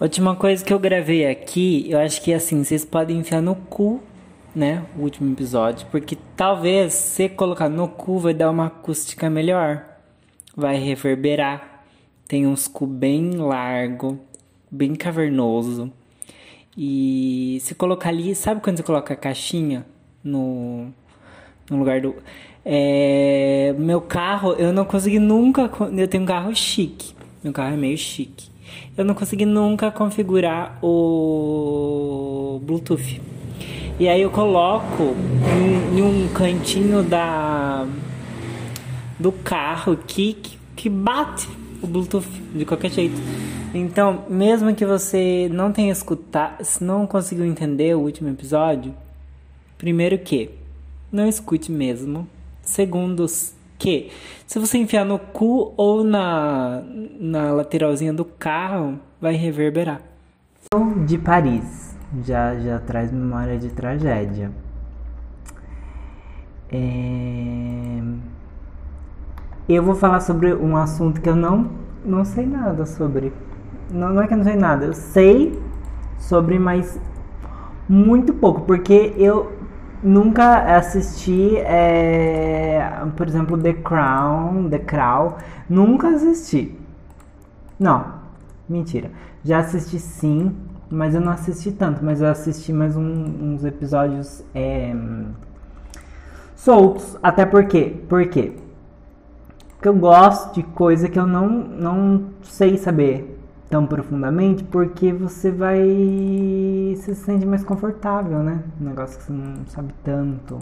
Última coisa que eu gravei aqui, eu acho que assim, vocês podem enfiar no cu, né? O último episódio, porque talvez se colocar no cu vai dar uma acústica melhor. Vai reverberar. Tem uns cu bem largo, bem cavernoso. E se colocar ali, sabe quando você coloca a caixinha no, no lugar do. É, meu carro, eu não consegui nunca. Eu tenho um carro chique. Meu carro é meio chique eu não consegui nunca configurar o Bluetooth. E aí eu coloco em, em um cantinho da do carro que, que, bate o Bluetooth de qualquer jeito. Então, mesmo que você não tenha escutado, se não conseguiu entender o último episódio, primeiro que não escute mesmo. Segundo, que se você enfiar no cu ou na, na lateralzinha do carro, vai reverberar. De Paris, já, já traz memória de tragédia. É... Eu vou falar sobre um assunto que eu não, não sei nada sobre. Não, não é que eu não sei nada, eu sei sobre, mas muito pouco, porque eu nunca assisti, é, por exemplo, The Crown, The Crown, nunca assisti. Não, mentira. Já assisti sim, mas eu não assisti tanto, mas eu assisti mais um, uns episódios é, soltos. Até porque, por quê? Porque eu gosto de coisa que eu não, não sei saber tão profundamente porque você vai se sente mais confortável, né? Um negócio que você não sabe tanto.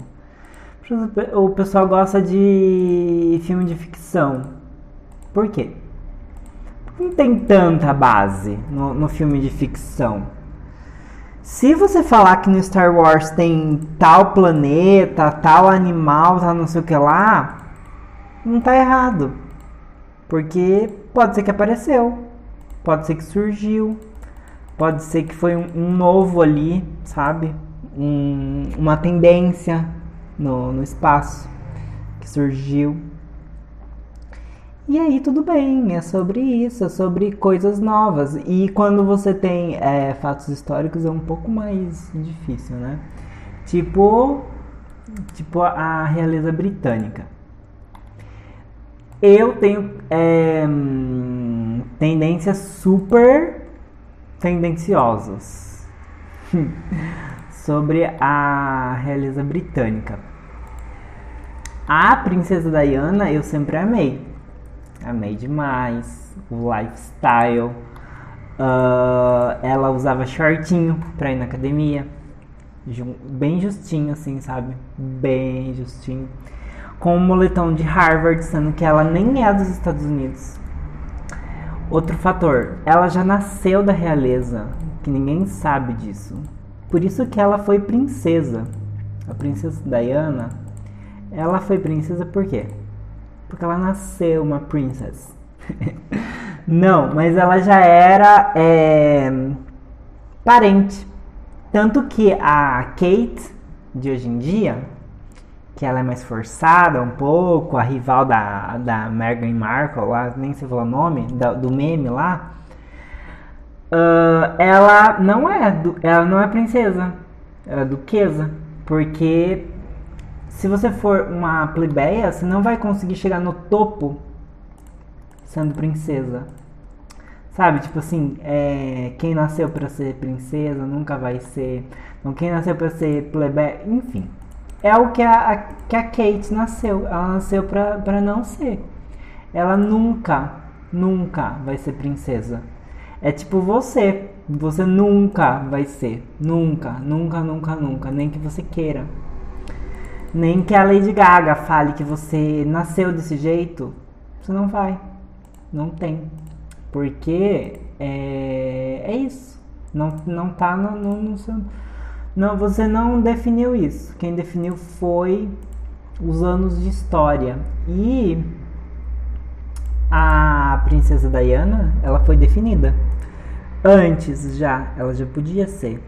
O pessoal gosta de filme de ficção. Por quê? Porque não tem tanta base no, no filme de ficção. Se você falar que no Star Wars tem tal planeta, tal animal, tal não sei o que lá, não tá errado. Porque pode ser que apareceu pode ser que surgiu, pode ser que foi um, um novo ali, sabe? Um, uma tendência no, no espaço que surgiu. E aí tudo bem, é sobre isso, é sobre coisas novas. E quando você tem é, fatos históricos é um pouco mais difícil, né? Tipo, tipo a realeza britânica. Eu tenho é, tendências super tendenciosas sobre a realeza britânica. A princesa Diana eu sempre amei, amei demais o lifestyle. Uh, ela usava shortinho pra ir na academia, bem justinho assim, sabe? Bem justinho. Com um moletom de Harvard, sendo que ela nem é dos Estados Unidos. Outro fator, ela já nasceu da realeza, que ninguém sabe disso. Por isso que ela foi princesa. A princesa Diana, ela foi princesa por quê? Porque ela nasceu uma princess. Não, mas ela já era é, parente. Tanto que a Kate de hoje em dia, que ela é mais forçada um pouco, a rival da, da Meghan Markle, lá, nem sei falar o nome, da, do meme lá, uh, ela não é ela não é princesa, ela é duquesa, porque se você for uma plebeia, você não vai conseguir chegar no topo sendo princesa. Sabe, tipo assim, é, quem nasceu para ser princesa nunca vai ser. Então, quem nasceu para ser plebeia, enfim é o que a, a, que a Kate nasceu. Ela nasceu para não ser. Ela nunca, nunca vai ser princesa. É tipo você. Você nunca vai ser. Nunca, nunca, nunca, nunca. Nem que você queira. Nem que a Lady Gaga fale que você nasceu desse jeito. Você não vai. Não tem. Porque é, é isso. Não, não tá no, no, no seu não, você não definiu isso. Quem definiu foi os anos de história. E a princesa Diana, ela foi definida. Antes já, ela já podia ser.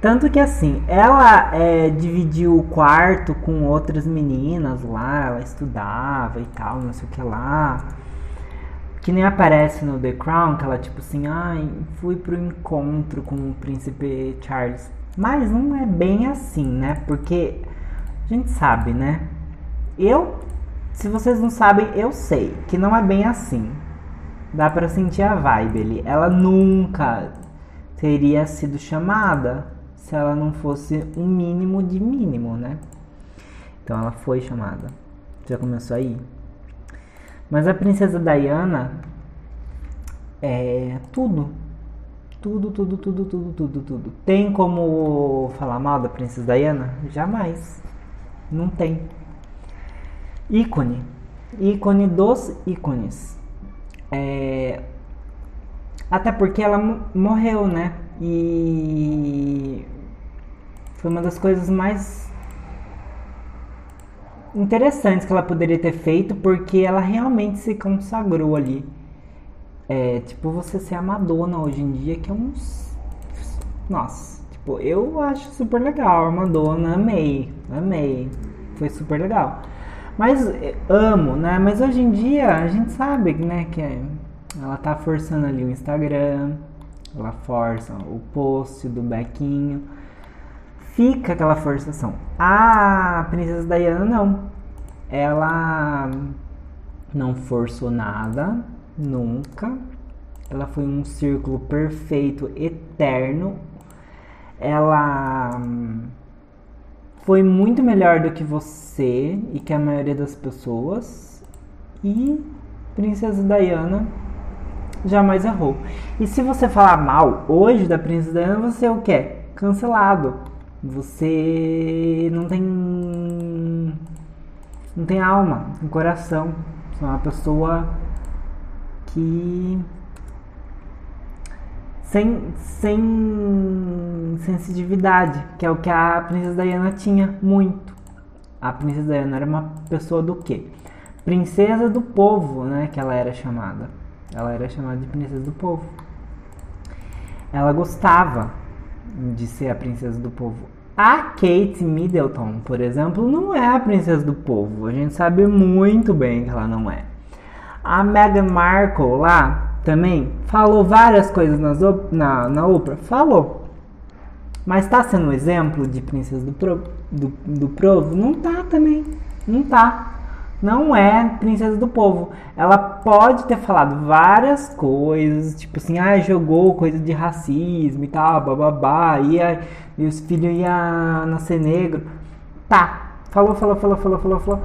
Tanto que assim, ela é, dividiu o quarto com outras meninas lá, ela estudava e tal, não sei o que lá. que nem aparece no The Crown, que ela tipo assim, ai, fui pro encontro com o príncipe Charles. Mas não é bem assim, né? Porque a gente sabe, né? Eu, se vocês não sabem, eu sei que não é bem assim. Dá para sentir a vibe ali. Ela nunca teria sido chamada se ela não fosse um mínimo de mínimo, né? Então ela foi chamada. Já começou aí? Mas a princesa Diana é tudo. Tudo, tudo, tudo, tudo, tudo, tudo. Tem como falar mal da princesa Diana? Jamais. Não tem. Ícone. Ícone dos ícones. É... Até porque ela morreu, né? E foi uma das coisas mais interessantes que ela poderia ter feito, porque ela realmente se consagrou ali. É, tipo, você ser a Madonna hoje em dia, que é uns. Nossa, tipo, eu acho super legal a Madonna, amei, amei. Foi super legal. Mas é, amo, né? Mas hoje em dia a gente sabe, né, que é, ela tá forçando ali o Instagram, ela força o post do Bequinho fica aquela forçação. A princesa Diana não. Ela não forçou nada, nunca. Ela foi um círculo perfeito, eterno. Ela foi muito melhor do que você e que a maioria das pessoas. E Princesa Diana jamais errou. E se você falar mal hoje da Princesa Diana, você é o quê? Cancelado você não tem não tem alma, um coração. Você é uma pessoa sem sem sensitividade, que é o que a princesa Diana tinha muito. A princesa Diana era uma pessoa do quê? Princesa do povo, né, que ela era chamada. Ela era chamada de princesa do povo. Ela gostava de ser a princesa do povo. A Kate Middleton, por exemplo, não é a princesa do povo. A gente sabe muito bem que ela não é. A Meghan Markle lá também falou várias coisas nas, na, na Oprah. Falou. Mas tá sendo um exemplo de princesa do, pro, do, do povo? Não tá também. Não tá não é princesa do povo. Ela pode ter falado várias coisas, tipo assim, ah, jogou coisa de racismo e tal, bababá, ia, e os filhos iam nascer negro. Tá, falou, falou, falou, falou, falou, falou.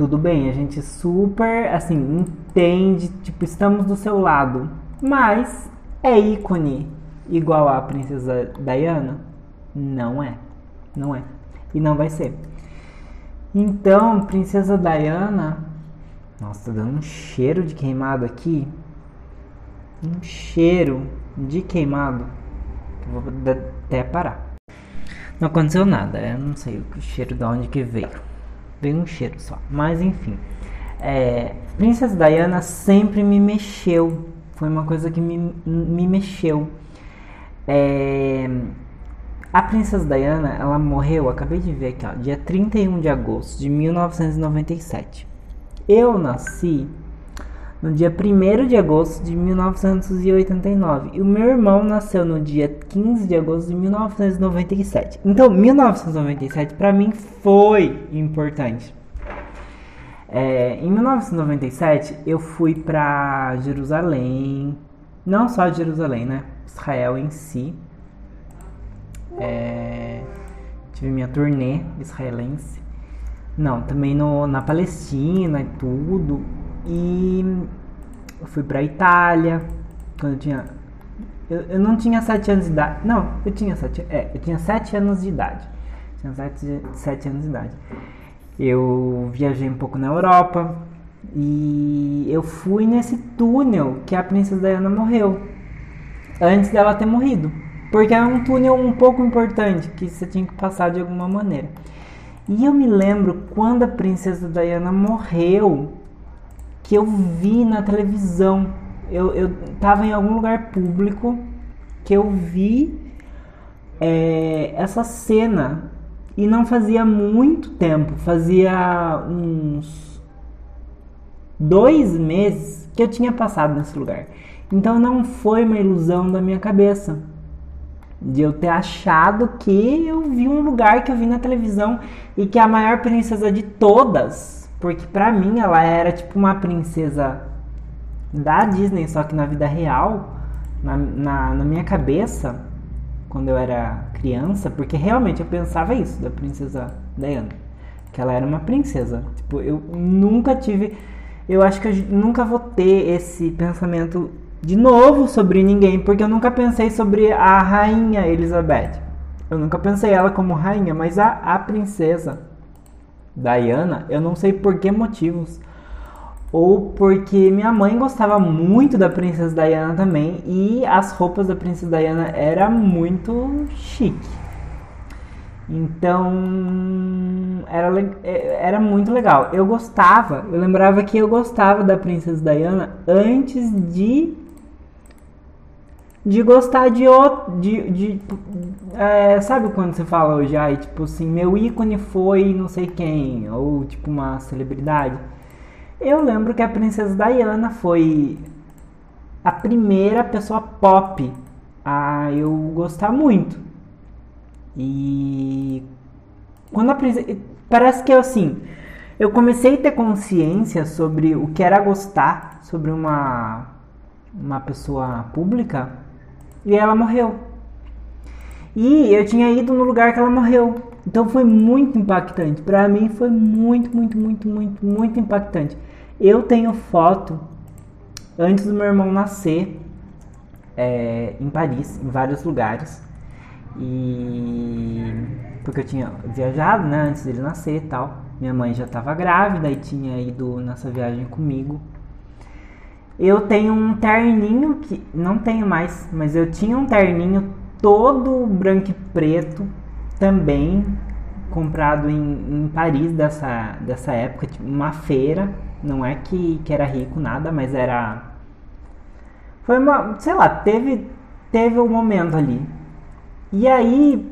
Tudo bem, a gente super, assim, entende, tipo, estamos do seu lado. Mas é ícone igual a princesa Diana? Não é. Não é. E não vai ser. Então, Princesa Diana. Nossa, tá dando um cheiro de queimado aqui. Um cheiro de queimado. Vou até parar. Não aconteceu nada, eu não sei o cheiro de onde que veio. Veio um cheiro só. Mas enfim. É, Princesa Diana sempre me mexeu. Foi uma coisa que me, me mexeu. É, a princesa Diana, ela morreu, acabei de ver aqui, ó, dia 31 de agosto de 1997. Eu nasci no dia 1 de agosto de 1989 e o meu irmão nasceu no dia 15 de agosto de 1997. Então, 1997 para mim foi importante. É, em 1997 eu fui para Jerusalém, não só Jerusalém, né? Israel em si. É, tive minha turnê israelense. Não, também no, na Palestina e tudo. E eu fui pra Itália quando eu tinha. Eu, eu não tinha sete anos de idade. Não, eu tinha sete. É, eu tinha sete anos de idade. Tinha sete, sete anos de idade. Eu viajei um pouco na Europa e eu fui nesse túnel que a princesa Diana morreu. Antes dela ter morrido. Porque é um túnel um pouco importante que você tinha que passar de alguma maneira. E eu me lembro quando a princesa Diana morreu, que eu vi na televisão. Eu, eu tava em algum lugar público que eu vi é, essa cena. E não fazia muito tempo, fazia uns dois meses que eu tinha passado nesse lugar. Então não foi uma ilusão da minha cabeça de eu ter achado que eu vi um lugar que eu vi na televisão e que a maior princesa de todas, porque para mim ela era tipo uma princesa da Disney, só que na vida real, na, na, na minha cabeça, quando eu era criança, porque realmente eu pensava isso da princesa Diana, que ela era uma princesa. Tipo, eu nunca tive, eu acho que eu nunca vou ter esse pensamento de novo sobre ninguém, porque eu nunca pensei sobre a rainha Elizabeth. Eu nunca pensei ela como rainha, mas a, a princesa Diana, eu não sei por que motivos. Ou porque minha mãe gostava muito da princesa Diana também e as roupas da princesa Diana era muito chique. Então, era, é, era muito legal. Eu gostava, eu lembrava que eu gostava da Princesa Diana antes de de gostar de outro. De, de, é, sabe quando você fala hoje, ai, tipo assim, meu ícone foi não sei quem, ou tipo uma celebridade? Eu lembro que a Princesa Diana foi a primeira pessoa pop a eu gostar muito. E quando a princesa. Parece que assim. Eu comecei a ter consciência sobre o que era gostar sobre uma, uma pessoa pública e ela morreu. E eu tinha ido no lugar que ela morreu. Então foi muito impactante. Para mim foi muito, muito, muito, muito, muito impactante. Eu tenho foto antes do meu irmão nascer é, em Paris, em vários lugares. E porque eu tinha viajado, né, antes dele nascer e tal. Minha mãe já estava grávida e tinha ido nessa viagem comigo. Eu tenho um terninho que não tenho mais, mas eu tinha um terninho todo branco e preto também comprado em, em Paris dessa, dessa época, tipo, uma feira. Não é que, que era rico nada, mas era foi uma, sei lá, teve teve um momento ali. E aí,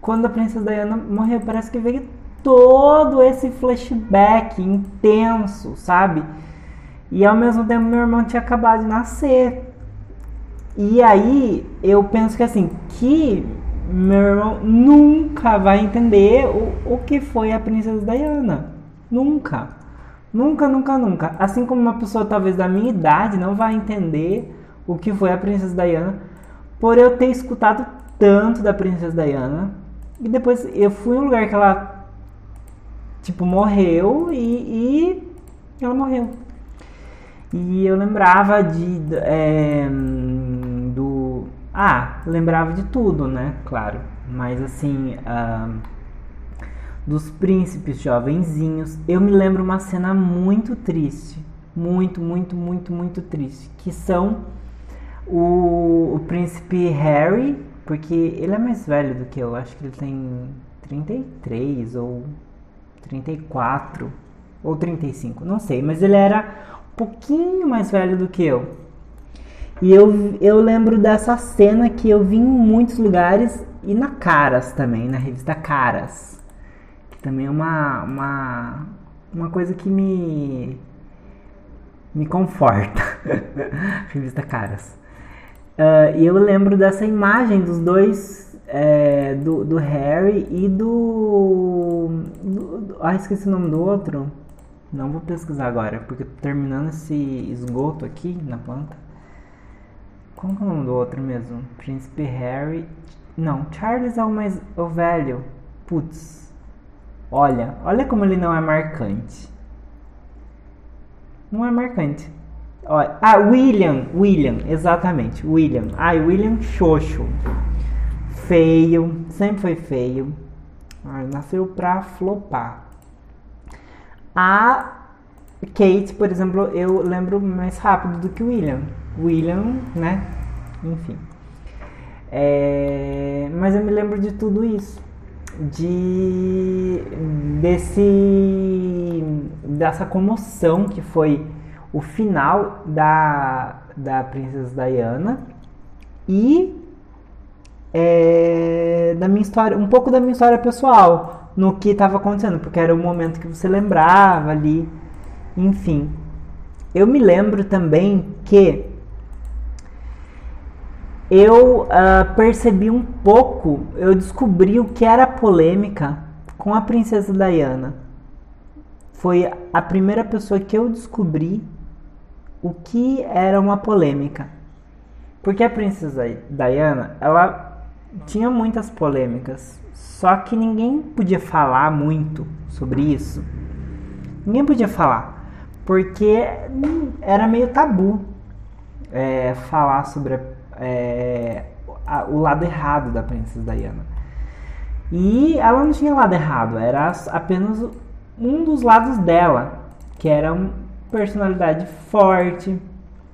quando a princesa Diana morreu, parece que veio todo esse flashback intenso, sabe? E ao mesmo tempo meu irmão tinha acabado de nascer. E aí eu penso que assim, que meu irmão nunca vai entender o, o que foi a princesa Diana. Nunca. Nunca, nunca, nunca. Assim como uma pessoa talvez da minha idade não vai entender o que foi a princesa Diana por eu ter escutado tanto da princesa Diana. E depois eu fui em um lugar que ela tipo morreu e, e ela morreu. E eu lembrava de. É, do. Ah, lembrava de tudo, né? Claro. Mas assim. Uh, dos príncipes jovenzinhos. Eu me lembro uma cena muito triste. Muito, muito, muito, muito triste. Que são o, o príncipe Harry. Porque ele é mais velho do que eu. Acho que ele tem 33 ou 34 ou 35, não sei, mas ele era pouquinho mais velho do que eu. E eu, eu lembro dessa cena que eu vi em muitos lugares e na Caras também, na revista Caras. Que também é uma, uma, uma coisa que me, me conforta. revista Caras. Uh, e eu lembro dessa imagem dos dois, é, do, do Harry e do, do. Ah, esqueci o nome do outro. Não vou pesquisar agora, porque terminando esse esgoto aqui na planta. Como é o nome do outro mesmo? Príncipe Harry. Não, Charles é o mais o velho. Putz. Olha, olha como ele não é marcante. Não é marcante. Olha, ah, William, William, exatamente, William. Ai, William Xoxo. Feio, sempre foi feio. Ai, nasceu pra flopar. A Kate, por exemplo, eu lembro mais rápido do que William. William, né? Enfim. É, mas eu me lembro de tudo isso. De desse dessa comoção que foi o final da, da Princesa Diana e é, da minha história, um pouco da minha história pessoal no que estava acontecendo, porque era o momento que você lembrava ali, enfim. eu me lembro também que eu uh, percebi um pouco, eu descobri o que era polêmica com a princesa Diana. Foi a primeira pessoa que eu descobri o que era uma polêmica. Porque a princesa Diana, ela tinha muitas polêmicas, só que ninguém podia falar muito sobre isso. Ninguém podia falar, porque era meio tabu é, falar sobre é, a, o lado errado da princesa Diana. E ela não tinha lado errado, era apenas um dos lados dela, que era uma personalidade forte.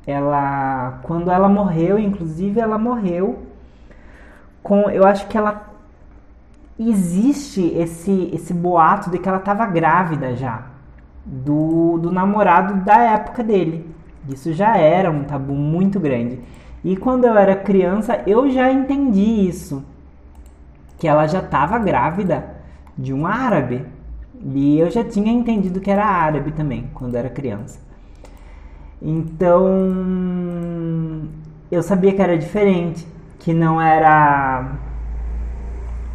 Ela, quando ela morreu, inclusive, ela morreu com, eu acho que ela existe esse esse boato de que ela estava grávida já do, do namorado da época dele. Isso já era um tabu muito grande. E quando eu era criança, eu já entendi isso. Que ela já estava grávida de um árabe. E eu já tinha entendido que era árabe também, quando era criança. Então, eu sabia que era diferente, que não era.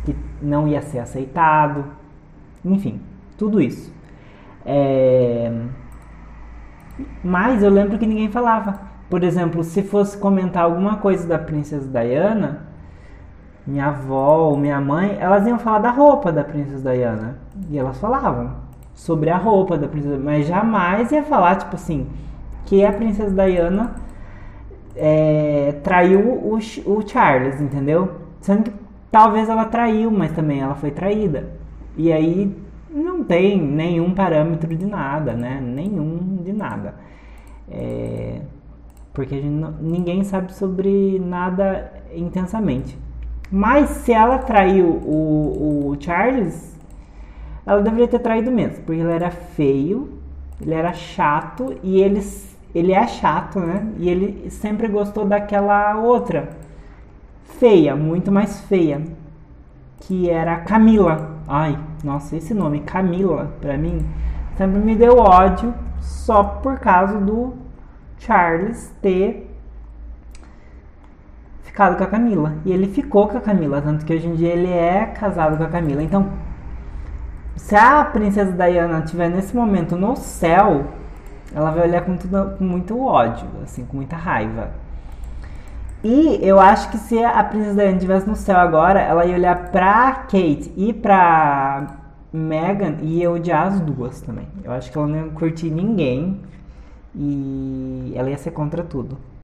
que não ia ser aceitado. Enfim, tudo isso. É... Mas eu lembro que ninguém falava. Por exemplo, se fosse comentar alguma coisa da princesa Diana, minha avó ou minha mãe, elas iam falar da roupa da princesa Diana. E elas falavam sobre a roupa da princesa, mas jamais ia falar, tipo assim, que a princesa Diana é, traiu o, o Charles, entendeu? Sendo que talvez ela traiu, mas também ela foi traída. E aí não tem nenhum parâmetro de nada, né? Nenhum de nada. É, porque não, ninguém sabe sobre nada intensamente. Mas se ela traiu o, o Charles, ela deveria ter traído mesmo, porque ele era feio, ele era chato e ele, ele é chato, né? E ele sempre gostou daquela outra feia, muito mais feia, que era Camila. Ai, nossa, esse nome, Camila, pra mim, sempre me deu ódio só por causa do Charles ter ficado com a Camila. E ele ficou com a Camila, tanto que hoje em dia ele é casado com a Camila. Então, se a princesa Diana estiver nesse momento no céu, ela vai olhar com, tudo, com muito ódio, assim, com muita raiva. E eu acho que se a princesa Diana estivesse no céu agora, ela ia olhar pra Kate e pra Megan e ia odiar as duas também. Eu acho que ela não ia curtir ninguém e ela ia ser contra tudo.